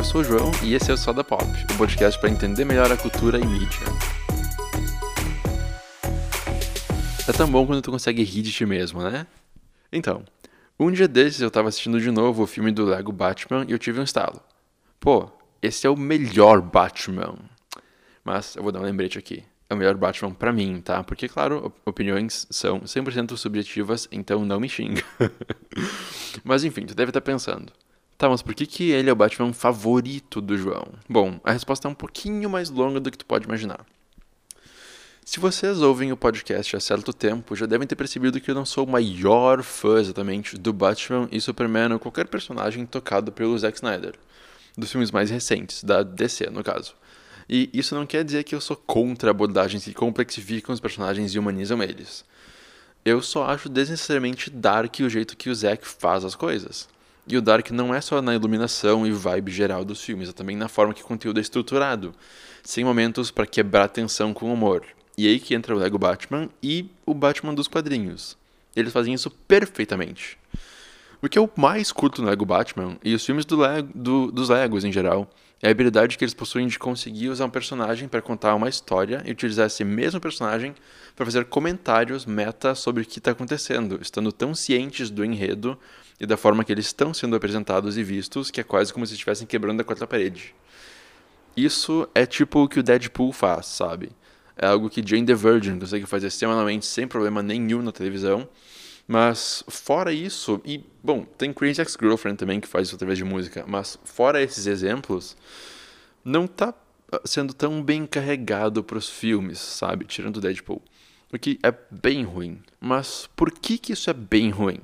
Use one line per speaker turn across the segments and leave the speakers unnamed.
Eu sou o João e esse é o Soda Pop, o podcast para entender melhor a cultura e mídia. É tão bom quando tu consegue rir de ti mesmo, né? Então, um dia desses eu tava assistindo de novo o filme do Lego Batman e eu tive um estalo. Pô, esse é o melhor Batman. Mas eu vou dar um lembrete aqui. É o melhor Batman pra mim, tá? Porque, claro, opiniões são 100% subjetivas, então não me xinga. mas enfim, tu deve estar pensando. Tá, mas por que, que ele é o Batman favorito do João? Bom, a resposta é um pouquinho mais longa do que tu pode imaginar. Se vocês ouvem o podcast há certo tempo, já devem ter percebido que eu não sou o maior fã exatamente do Batman e Superman ou qualquer personagem tocado pelo Zack Snyder. Dos filmes mais recentes, da DC no caso. E isso não quer dizer que eu sou contra abordagens que complexificam os personagens e humanizam eles. Eu só acho desnecessariamente dark o jeito que o Zack faz as coisas. E o Dark não é só na iluminação e vibe geral dos filmes, é também na forma que o conteúdo é estruturado, sem momentos para quebrar a tensão com humor. E aí que entra o Lego Batman e o Batman dos quadrinhos. Eles fazem isso perfeitamente. O que eu mais curto no Lego Batman e os filmes do Lego, do, dos Legos em geral é a habilidade que eles possuem de conseguir usar um personagem para contar uma história e utilizar esse mesmo personagem para fazer comentários meta sobre o que está acontecendo, estando tão cientes do enredo e da forma que eles estão sendo apresentados e vistos que é quase como se estivessem quebrando a quarta parede. Isso é tipo o que o Deadpool faz, sabe? É algo que Jane the Virgin consegue fazer semanalmente sem problema nenhum na televisão. Mas fora isso, e bom, tem Crazy Ex-Girlfriend também que faz isso através de música, mas fora esses exemplos, não tá ah, sendo tão bem carregado para os filmes, sabe? Tirando Deadpool. O que é bem ruim. Mas por que, que isso é bem ruim?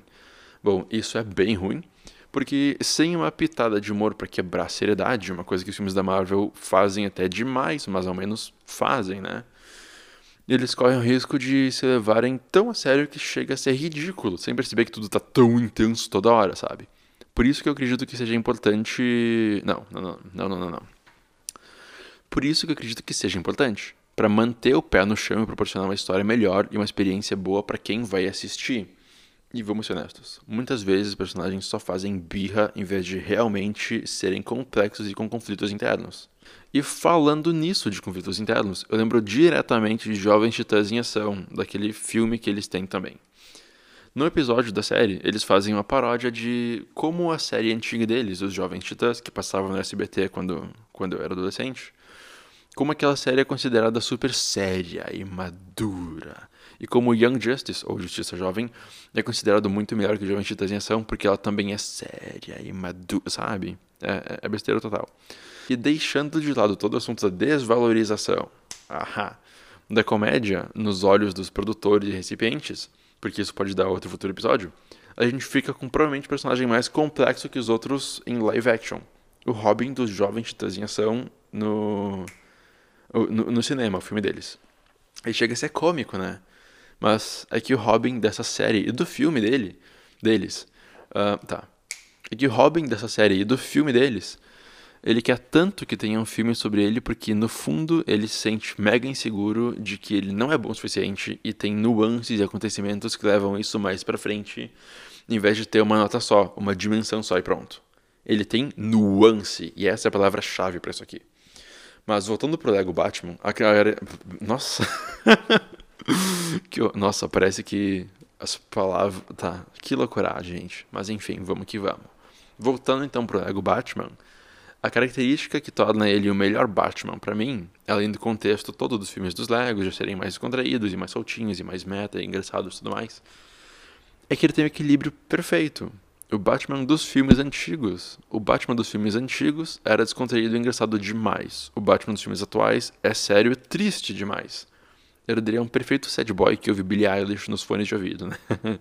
Bom, isso é bem ruim, porque sem uma pitada de humor para quebrar a seriedade, uma coisa que os filmes da Marvel fazem até demais, mas ao menos fazem, né? Eles correm o risco de se levarem tão a sério que chega a ser ridículo, sem perceber que tudo tá tão intenso toda hora, sabe? Por isso que eu acredito que seja importante. Não, não, não, não, não, não. Por isso que eu acredito que seja importante. para manter o pé no chão e proporcionar uma história melhor e uma experiência boa para quem vai assistir. E vamos ser honestos, muitas vezes os personagens só fazem birra em vez de realmente serem complexos e com conflitos internos. E falando nisso de conflitos internos, eu lembro diretamente de Jovens Titãs em Ação, daquele filme que eles têm também. No episódio da série, eles fazem uma paródia de como a série antiga deles, os Jovens Titãs, que passavam no SBT quando, quando eu era adolescente, como aquela série é considerada super séria e madura. E como Young Justice, ou Justiça Jovem, é considerado muito melhor que Jovem Titãs em Ação, porque ela também é séria e madura, sabe? É, é besteira total. E deixando de lado todo o assunto da desvalorização aha, da comédia nos olhos dos produtores e recipientes, porque isso pode dar outro futuro episódio, a gente fica com provavelmente o personagem mais complexo que os outros em live action. O Robin dos Jovens Titãs em Ação no no, no cinema, o filme deles. Ele chega a ser cômico, né? Mas é que o Robin dessa série e do filme dele, deles, uh, tá. É que o Robin dessa série e do filme deles, ele quer tanto que tenha um filme sobre ele porque no fundo ele se sente mega inseguro de que ele não é bom o suficiente e tem nuances e acontecimentos que levam isso mais para frente, em vez de ter uma nota só, uma dimensão só e pronto. Ele tem nuance e essa é a palavra-chave para isso aqui. Mas voltando pro Lego Batman, a. Nossa! que, nossa, parece que as palavras. Tá, que loucura, gente. Mas enfim, vamos que vamos. Voltando então pro Lego Batman, a característica que torna ele o melhor Batman para mim, além do contexto todo dos filmes dos Legos já serem mais contraídos e mais soltinhos e mais meta e engraçados e tudo mais, é que ele tem um equilíbrio perfeito o Batman dos filmes antigos. O Batman dos filmes antigos era descontraído e engraçado demais. O Batman dos filmes atuais é sério e triste demais. Diria um perfeito sad boy que ouve Billie Eilish nos fones de ouvido, né?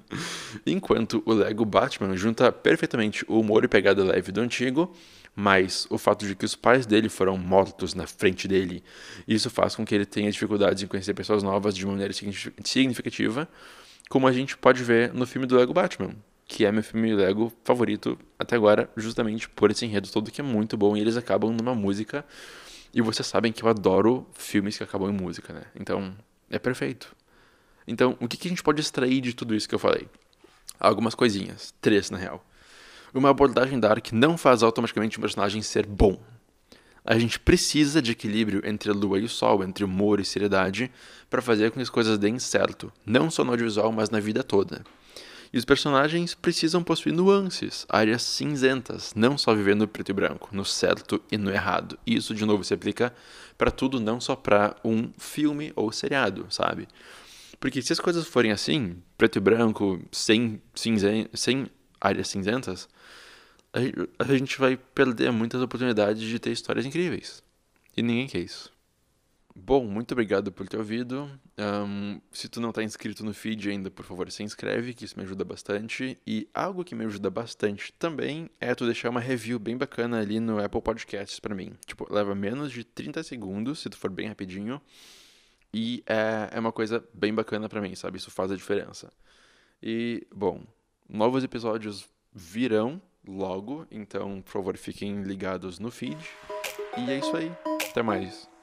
Enquanto o Lego Batman junta perfeitamente o humor e pegada leve do antigo, mas o fato de que os pais dele foram mortos na frente dele, isso faz com que ele tenha dificuldades em conhecer pessoas novas de maneira significativa, como a gente pode ver no filme do Lego Batman, que é meu filme Lego favorito até agora, justamente por esse enredo todo que é muito bom e eles acabam numa música. E vocês sabem que eu adoro filmes que acabam em música, né? Então, é perfeito. Então, o que, que a gente pode extrair de tudo isso que eu falei? Algumas coisinhas, três na real. Uma abordagem dark não faz automaticamente um personagem ser bom. A gente precisa de equilíbrio entre a lua e o sol, entre humor e seriedade, para fazer com que as coisas deem certo, não só no audiovisual, mas na vida toda. E os personagens precisam possuir nuances, áreas cinzentas, não só viver no preto e branco, no certo e no errado. E isso, de novo, se aplica para tudo, não só para um filme ou seriado, sabe? Porque se as coisas forem assim, preto e branco, sem, cinzen sem áreas cinzentas, a gente vai perder muitas oportunidades de ter histórias incríveis. E ninguém quer isso. Bom, muito obrigado por ter ouvido. Um, se tu não está inscrito no feed ainda, por favor, se inscreve, que isso me ajuda bastante. E algo que me ajuda bastante também é tu deixar uma review bem bacana ali no Apple Podcasts para mim. Tipo, leva menos de 30 segundos, se tu for bem rapidinho. E é, é uma coisa bem bacana para mim, sabe? Isso faz a diferença. E, bom, novos episódios virão logo, então, por favor, fiquem ligados no feed. E é isso aí. Até mais.